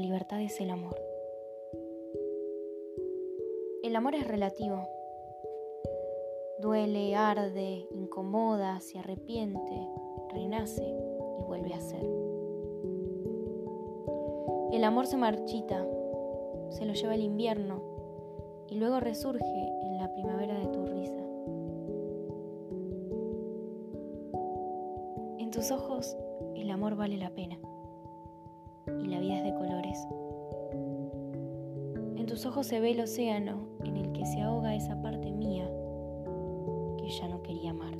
libertad es el amor. El amor es relativo. Duele, arde, incomoda, se arrepiente, renace y vuelve a ser. El amor se marchita, se lo lleva el invierno y luego resurge en la primavera de tu risa. En tus ojos el amor vale la pena la vida es de colores. En tus ojos se ve el océano en el que se ahoga esa parte mía que ya no quería amar.